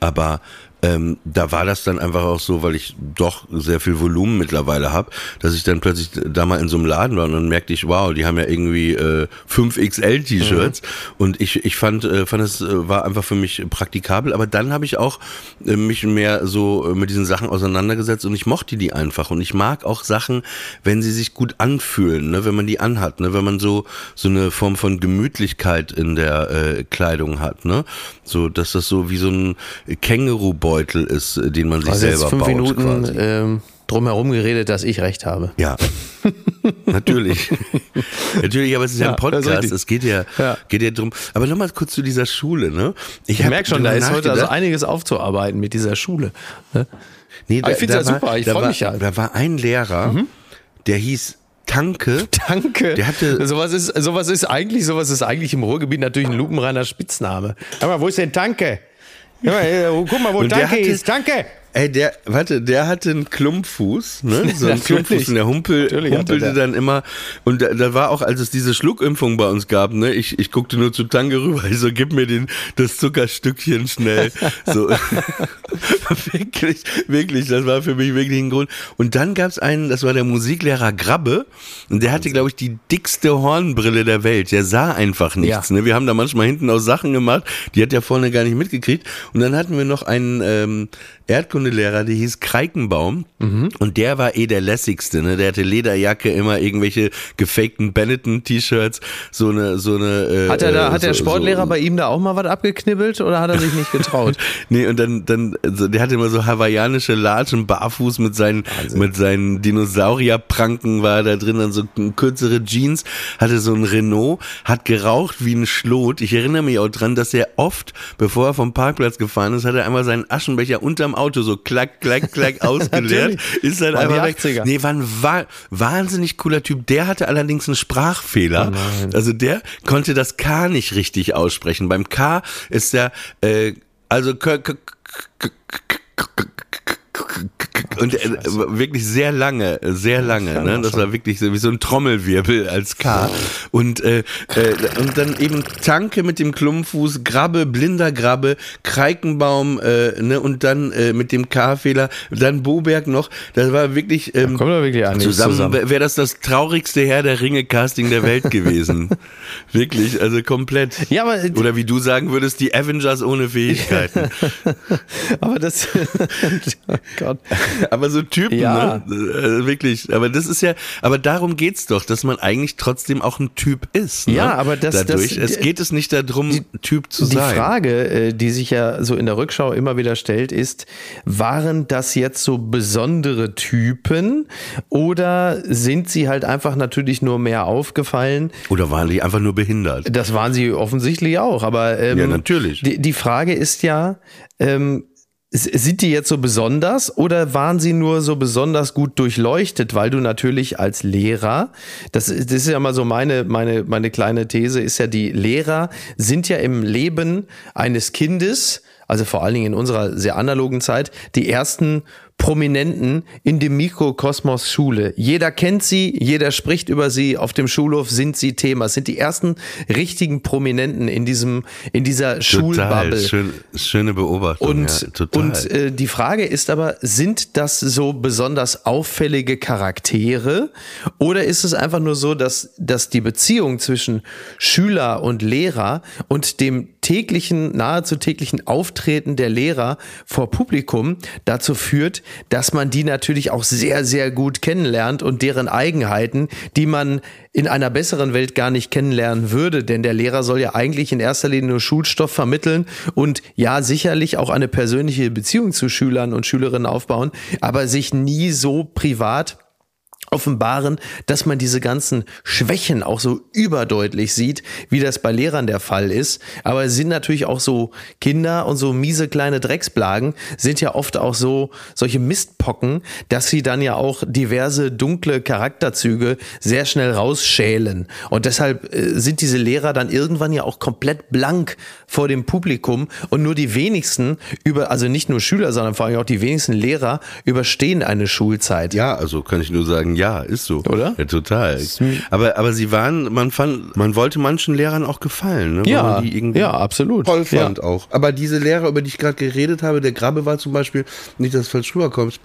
aber ähm, da war das dann einfach auch so, weil ich doch sehr viel Volumen mittlerweile habe, dass ich dann plötzlich da mal in so einem Laden war und dann merkte ich, wow, die haben ja irgendwie äh, 5XL-T-Shirts und ich, ich fand, äh, fand es äh, war einfach für mich praktikabel, aber dann habe ich auch äh, mich mehr so äh, mit diesen Sachen auseinandergesetzt und ich mochte die einfach. Und ich mag auch Sachen, wenn sie sich gut anfühlen, ne, wenn man die anhat, ne, wenn man so so eine Form von Gemütlichkeit in der äh, Kleidung hat, ne, so dass das so wie so ein Kängurubeutel ist, äh, den man sich Also jetzt selber fünf baut Minuten quasi. ähm, drumherum geredet, dass ich recht habe. Ja, [LAUGHS] natürlich. natürlich, aber es ist ja, Ja, ein Podcast. Es geht ja, Ja. geht ja drum. Aber nochmal kurz zu dieser Schule, ne? Ich hab merke schon, da ist heute also einiges aufzuarbeiten mit dieser Schule. ne? Nee, Aber ich find's ja war- super, ich da freu war- mich ja. Mhm. Da war ein Lehrer, der hieß Tanke. [LAUGHS] Danke. Der hatte- sowas ist, sowas ist eigentlich, sowas ist eigentlich im Ruhrgebiet natürlich ein lupenreiner Spitzname. Mal, wo ist denn Tanke? Guck mal, wo Und Tanke hatte- ist. Tanke! Ey, der, warte, der hatte einen Klumpfuß, ne? [LAUGHS] So einen Klumpfuß und der Humpel, Natürlich humpelte der. dann immer. Und da, da war auch, als es diese Schluckimpfung bei uns gab, ne? Ich, ich guckte nur zu Tange rüber, ich so, gib mir den, das Zuckerstückchen schnell. So. [LAUGHS] [LAUGHS] wirklich, wirklich, das war für mich wirklich ein Grund. Und dann gab's einen, das war der Musiklehrer Grabbe, und der hatte, glaube ich, die dickste Hornbrille der Welt. Der sah einfach nichts. Ja. Ne? Wir haben da manchmal hinten auch Sachen gemacht, die hat der vorne gar nicht mitgekriegt. Und dann hatten wir noch einen ähm, Erdkundelehrer, der hieß Kreikenbaum. Mhm. Und der war eh der lässigste. Ne? Der hatte Lederjacke, immer irgendwelche gefakten Benetton-T-Shirts, so eine, so eine. Äh, Hat er da, hat so, der Sportlehrer so, bei ihm da auch mal was abgeknibbelt oder hat er sich nicht getraut? [LAUGHS] Nee, und dann, dann, also der hatte immer so hawaiianische Latschen, barfuß mit seinen, mit seinen Dinosaurierpranken war da drin, dann so kürzere Jeans, hatte so ein Renault, hat geraucht wie ein Schlot. Ich erinnere mich auch dran, dass er oft, bevor er vom Parkplatz gefahren ist, hat er einmal seinen Aschenbecher unterm Auto so klack, klack, klack ausgeleert, ist dann einfach weg. 80er. Nee, war ein wa wahnsinnig cooler Typ. Der hatte allerdings einen Sprachfehler. also der konnte das K nicht richtig aussprechen. Beim K ist der, äh, also k- k- k- k- k- und äh, wirklich sehr lange, sehr lange, ne? Das war wirklich so wie so ein Trommelwirbel als K. Und äh, äh, und dann eben Tanke mit dem Klumpfuß, Grabbe, blinder Grabbe, Kreikenbaum, äh, ne? Und dann äh, mit dem K-Fehler, dann Boberg noch. Das war wirklich ähm, Kommt doch wirklich einiges zusammen, zusammen. wäre das das traurigste Herr der Ringe Casting der Welt gewesen. [LAUGHS] wirklich, also komplett. Ja, aber- oder wie du sagen würdest, die Avengers ohne Fähigkeiten. [LAUGHS] Aber das, [LAUGHS] Gott. [LAUGHS] aber so Typen, Ja. ne? Äh, wirklich. Aber das ist ja, aber darum geht's doch, dass man eigentlich trotzdem auch ein Typ ist. Ne? Ja, aber das- Dadurch. das- es geht es nicht darum, Typ zu Die sein. Frage, äh, die sich ja so in der Rückschau immer wieder stellt, ist, waren das jetzt so besondere Typen oder sind sie halt einfach natürlich nur mehr aufgefallen? Oder waren die einfach nur behindert? Das waren sie offensichtlich auch, aber ähm, Ja, natürlich. Die, die Frage ist ja, ähm, sind die jetzt so besonders oder waren sie nur so besonders gut durchleuchtet, weil du natürlich als Lehrer, das, ist- das ist ja mal so meine, meine, meine kleine These, ist ja, die Lehrer sind ja im Leben eines Kindes, also vor allen Dingen in unserer sehr analogen Zeit, die ersten Prominenten in dem Mikrokosmos Schule. Jeder kennt sie, jeder spricht über sie, auf dem Schulhof sind sie Thema. Es sind die ersten richtigen Prominenten in diesem, in dieser. Schulbubble. Schön, schöne Beobachtung. Und, ja, und äh, die Frage ist aber, sind das so besonders auffällige Charaktere oder ist es einfach nur so, dass, dass die Beziehung zwischen Schüler und Lehrer und dem täglichen, nahezu täglichen Auftreten der Lehrer vor Publikum dazu führt, dass man die natürlich auch sehr, sehr gut kennenlernt und deren Eigenheiten, die man in einer besseren Welt gar nicht kennenlernen würde, denn der Lehrer soll ja eigentlich in erster Linie nur Schulstoff vermitteln und ja sicherlich auch eine persönliche Beziehung zu Schülern und Schülerinnen aufbauen, aber sich nie so privat offenbaren, dass man diese ganzen Schwächen auch so überdeutlich sieht, wie das bei Lehrern der Fall ist. Aber es sind natürlich auch so Kinder und so miese kleine Drecksblagen sind ja oft auch so solche Mistpocken, dass sie dann ja auch diverse dunkle Charakterzüge sehr schnell rausschälen. Und deshalb äh, sind diese Lehrer dann irgendwann ja auch komplett blank vor dem Publikum und nur die wenigsten über, also nicht nur Schüler, sondern vor allem auch die wenigsten Lehrer überstehen eine Schulzeit. Ja, also kann ich nur sagen, ja, ist so. Oder? Ja, total. Aber, aber sie waren, man fand, man wollte manchen Lehrern auch gefallen, ne? Ja, man die irgendwie ja, absolut. toll fand Ja. auch. Aber diese Lehrer, über die ich gerade geredet habe, der Grabbe war zum Beispiel, nicht, dass es falsch rüberkommt,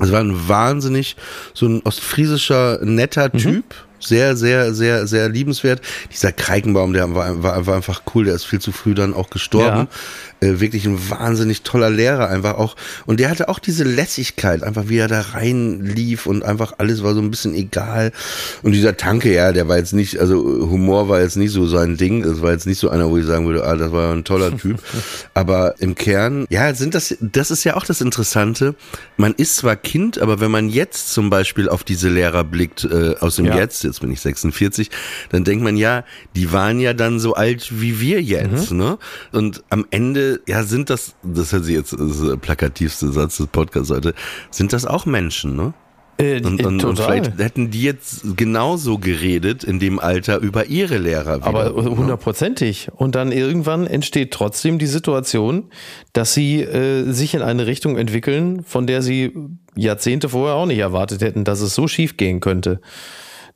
es war ein wahnsinnig, so ein ostfriesischer, netter Mhm. Typ. Sehr, sehr, sehr, sehr liebenswert. Dieser Kreikenbaum, der war, war, war einfach cool, der ist viel zu früh dann auch gestorben. Äh, wirklich ein wahnsinnig toller Lehrer einfach auch. Und der hatte auch diese Lässigkeit, einfach wie er da reinlief und einfach alles war so ein bisschen egal. Und dieser Tanke, ja, der war jetzt nicht, also Humor war jetzt nicht so sein Ding. Das war jetzt nicht so einer, wo ich sagen würde, ah, das war ein toller Typ. [LAUGHS] aber im Kern, ja, sind das, das ist ja auch das Interessante. Man ist zwar Kind, aber wenn man jetzt zum Beispiel auf diese Lehrer blickt, äh, aus dem Ja. Jetzt, jetzt bin ich 46, dann denkt man ja, die waren ja dann so alt wie wir jetzt, ne? Und am Ende, ja, sind das, das ist jetzt das ist der plakativste Satz des Podcasts heute, sind das auch Menschen, ne? Äh, und, und, und vielleicht hätten die jetzt genauso geredet in dem Alter über ihre Lehrer. Aber wiederum, ne? hundertprozentig. Und dann irgendwann entsteht trotzdem die Situation, dass sie äh, sich in eine Richtung entwickeln, von der sie Jahrzehnte vorher auch nicht erwartet hätten, dass es so schief gehen könnte.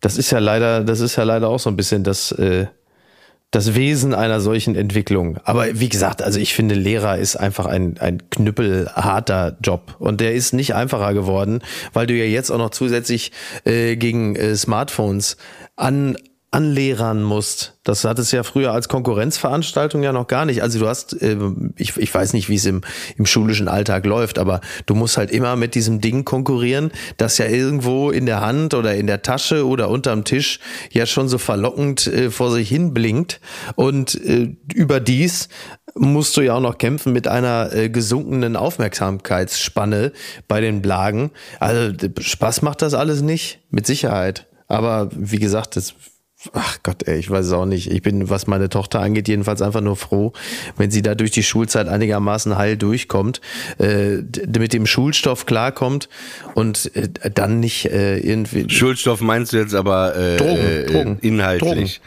Das ist ja leider, das ist ja leider auch so ein bisschen das, äh, das Wesen einer solchen Entwicklung. Aber wie gesagt, also ich finde, Lehrer ist einfach ein, ein knüppelharter Job. Und der ist nicht einfacher geworden, weil du ja jetzt auch noch zusätzlich äh, gegen äh, Smartphones an anlehrern musst. Das hat es ja früher als Konkurrenzveranstaltung ja noch gar nicht. Also du hast, äh, ich, ich weiß nicht, wie es im, im schulischen Alltag läuft, aber du musst halt immer mit diesem Ding konkurrieren, das ja irgendwo in der Hand oder in der Tasche oder unterm Tisch ja schon so verlockend äh, vor sich hin blinkt. Und äh, überdies musst du ja auch noch kämpfen mit einer äh, gesunkenen Aufmerksamkeitsspanne bei den Blagen. Also Spaß macht das alles nicht, mit Sicherheit. Aber wie gesagt, das Ach Gott, ey, ich weiß es auch nicht. Ich bin, was meine Tochter angeht, jedenfalls einfach nur froh, wenn sie da durch die Schulzeit einigermaßen heil durchkommt, äh, mit dem Schulstoff klarkommt und äh, dann nicht äh, irgendwie. Schulstoff meinst du jetzt aber äh, Drogen, äh, Drogen, inhaltlich?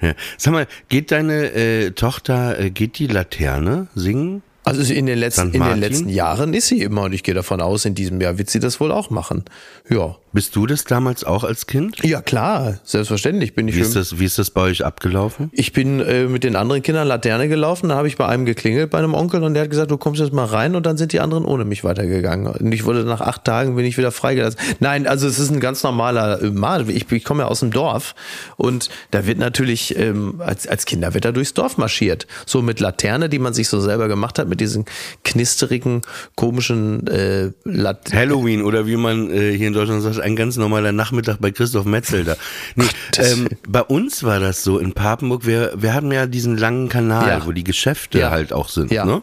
Ja. Sag mal, geht deine äh, Tochter, äh, geht die Laterne singen? Also in den, letzten, in den letzten Jahren ist sie immer und ich gehe davon aus, in diesem Jahr wird sie das wohl auch machen. Ja. Bist du das damals auch als Kind? Ja, klar, selbstverständlich bin ich Wie ist das, wie ist das bei euch abgelaufen? Ich bin äh, mit den anderen Kindern Laterne gelaufen, da habe ich bei einem geklingelt, bei einem Onkel, und der hat gesagt, du kommst jetzt mal rein und dann sind die anderen ohne mich weitergegangen. Und ich wurde nach acht Tagen bin ich wieder freigelassen. Nein, also es ist ein ganz normaler äh, Mal. Ich, ich komme ja aus dem Dorf und da wird natürlich, ähm, als, als Kinder wird da durchs Dorf marschiert. So mit Laterne, die man sich so selber gemacht hat, mit diesen knisterigen, komischen äh, Lat Halloween oder wie man äh, hier in Deutschland sagt, ein ganz normaler Nachmittag bei Christoph Metzel da. Nee, ähm, bei uns war das so in Papenburg, wir, wir hatten ja diesen langen Kanal, Ja. wo die Geschäfte Ja. halt auch sind. Ja. Ne?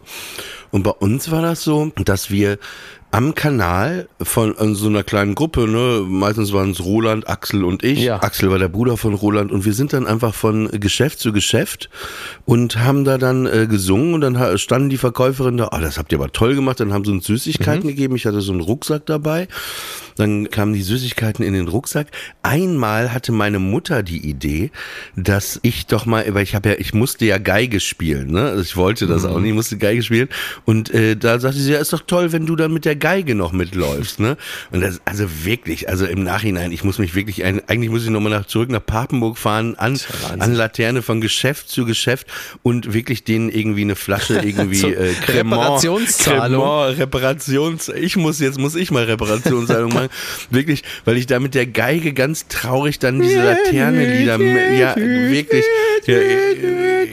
Und bei uns war das so, dass wir am Kanal von so einer kleinen Gruppe, ne, meistens waren es Roland, Axel und ich. Ja. Axel war der Bruder von Roland und wir sind dann einfach von Geschäft zu Geschäft und haben da dann äh, gesungen und dann standen die Verkäuferin da, oh, das habt ihr aber toll gemacht, dann haben sie uns Süßigkeiten gegeben, ich hatte so einen Rucksack dabei, dann kamen die Süßigkeiten in den Rucksack. Einmal hatte meine Mutter die Idee, dass ich doch mal, weil ich habe ja, ich musste ja Geige spielen, ne, also ich wollte das auch nicht, ich musste Geige spielen und äh, da sagte sie, ja, ist doch toll, wenn du dann mit der Geige noch mitläufst, ne? Und das, also wirklich, also im Nachhinein, ich muss mich wirklich, eigentlich muss ich nochmal nach, zurück nach Papenburg fahren, an, an Laterne von Geschäft zu Geschäft und wirklich denen irgendwie eine Flasche irgendwie So, [LAUGHS] äh, Cremant, Reparationszahlung. Cremant, Reparations, ich muss jetzt, muss ich mal Reparationszahlung [LAUGHS] machen, wirklich, weil ich da mit der Geige ganz traurig dann diese Laternenlieder, ja, wirklich, ja,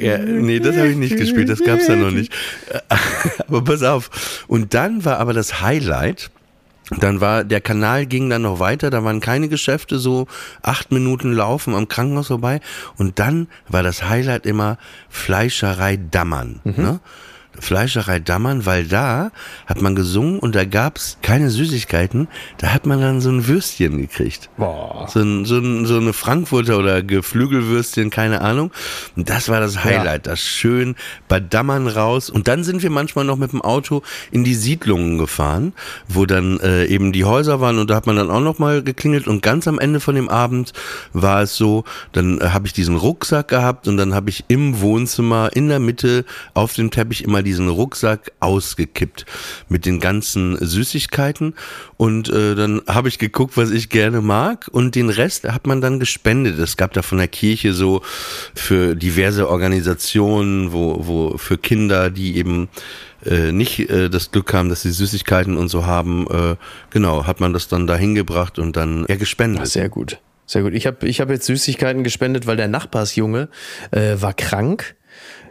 ja, nee, das habe ich nicht gespielt, das gab's da noch nicht. [LAUGHS] Aber pass auf. Und dann war aber das Highlight, dann war, der Kanal ging dann noch weiter, da waren keine Geschäfte, so acht Minuten laufen am Krankenhaus vorbei. Und dann war das Highlight immer Fleischerei Dammern. Ne? Fleischerei Dammern, weil da hat man gesungen und da gab's keine Süßigkeiten, da hat man dann so ein Würstchen gekriegt. Boah. So, ein, so, ein, so eine Frankfurter oder Geflügelwürstchen, keine Ahnung. Und das war das Highlight, das schön bei Dammern raus. Und dann sind wir manchmal noch mit dem Auto in die Siedlungen gefahren, wo dann äh, eben die Häuser waren und da hat man dann auch noch mal geklingelt. Und ganz am Ende von dem Abend war es so, dann äh, habe ich diesen Rucksack gehabt und dann habe ich im Wohnzimmer in der Mitte auf dem Teppich immer diesen Rucksack ausgekippt mit den ganzen Süßigkeiten und äh, dann habe ich geguckt, was ich gerne mag und den Rest hat man dann gespendet. Es gab da von der Kirche so für diverse Organisationen, wo, wo für Kinder, die eben äh, nicht äh, das Glück haben, dass sie Süßigkeiten und so haben, äh, genau, hat man das dann da hingebracht und dann ja gespendet. Sehr gut. Sehr gut. Ich habe ich hab jetzt Süßigkeiten gespendet, weil der Nachbarsjunge äh, war krank.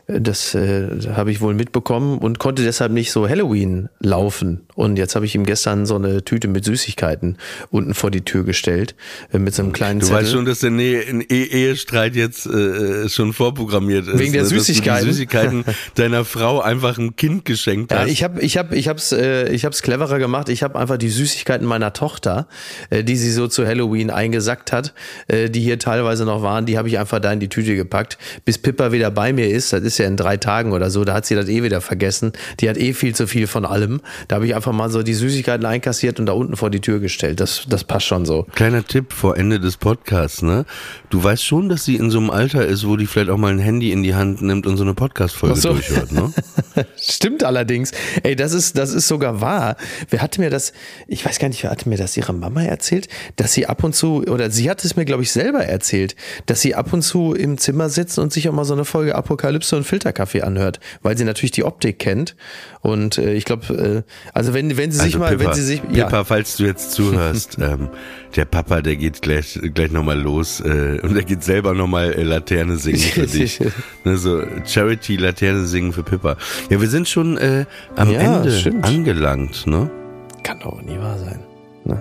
Das äh, habe ich wohl mitbekommen und konnte deshalb nicht so Halloween laufen. Und jetzt habe ich ihm gestern so eine Tüte mit Süßigkeiten unten vor die Tür gestellt, äh, mit so einem kleinen Du Zettel. weißt schon, dass der Nähe, ein E- Ehestreit jetzt äh, schon vorprogrammiert ist. Wegen der ne? Süßigkeiten. Die Süßigkeiten [LAUGHS] deiner Frau einfach ein Kind geschenkt Ja, hast. ich habe ich hab, ich hab's, äh, ich hab's cleverer gemacht. Ich habe einfach die Süßigkeiten meiner Tochter, äh, die sie so zu Halloween eingesackt hat, äh, die hier teilweise noch waren, die habe ich einfach da in die Tüte gepackt, bis Pippa wieder bei mir ist. Das ist ja in drei Tagen oder so. Da hat sie das eh wieder vergessen. Die hat eh viel zu viel von allem. Da habe ich einfach einfach mal so die Süßigkeiten einkassiert und da unten vor die Tür gestellt. Das, das passt schon so. Kleiner Tipp vor Ende des Podcasts, ne? Du weißt schon, dass sie in so einem Alter ist, wo die vielleicht auch mal ein Handy in die Hand nimmt und so eine Podcast-Folge so. durchhört, ne? [LAUGHS] Stimmt allerdings. Ey, das ist, das ist sogar wahr. Wer hatte mir das, ich weiß gar nicht, wer hatte mir das ihre Mama erzählt, dass sie ab und zu, oder sie hat es mir, glaube ich, selber erzählt, dass sie ab und zu im Zimmer sitzt und sich auch mal so eine Folge Apokalypse und Filterkaffee anhört, weil sie natürlich die Optik kennt. Und äh, ich glaube, äh, also wenn, wenn sie sich Also mal, Pippa, wenn sie sich, Pippa, falls du jetzt zuhörst, [LAUGHS] ähm, der Papa, der geht gleich, gleich nochmal los äh, und der geht selber nochmal äh, Laterne singen für [LAUGHS] dich. ne, so Charity-Laterne singen für Pippa. Ja, wir sind schon äh, am Ja, Ende stimmt. angelangt, ne? kann doch nie wahr sein.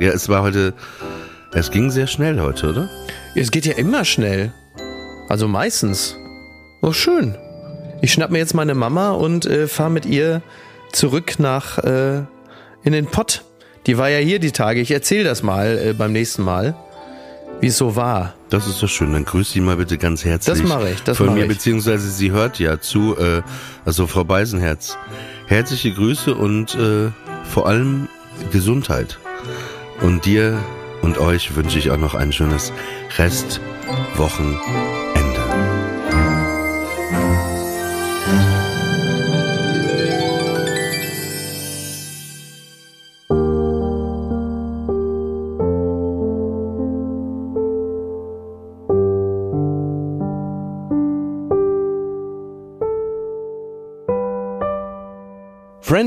Ja, es war heute, es ging sehr schnell heute, oder? Es geht ja immer schnell. Also meistens. Oh, schön. Ich schnapp mir jetzt meine Mama und äh, fahre mit ihr zurück nach äh, in den Pott. Die war ja hier die Tage. Ich erzähle das mal äh, beim nächsten Mal, wie es so war. Das ist doch schön. Dann grüß sie mal bitte ganz herzlich. Das mache ich, das Von mache mir, ich. beziehungsweise sie hört ja zu, äh, also Frau Beisenherz. Herzliche Grüße und äh, vor allem Gesundheit. Und dir und euch wünsche ich auch noch ein schönes Restwochenende.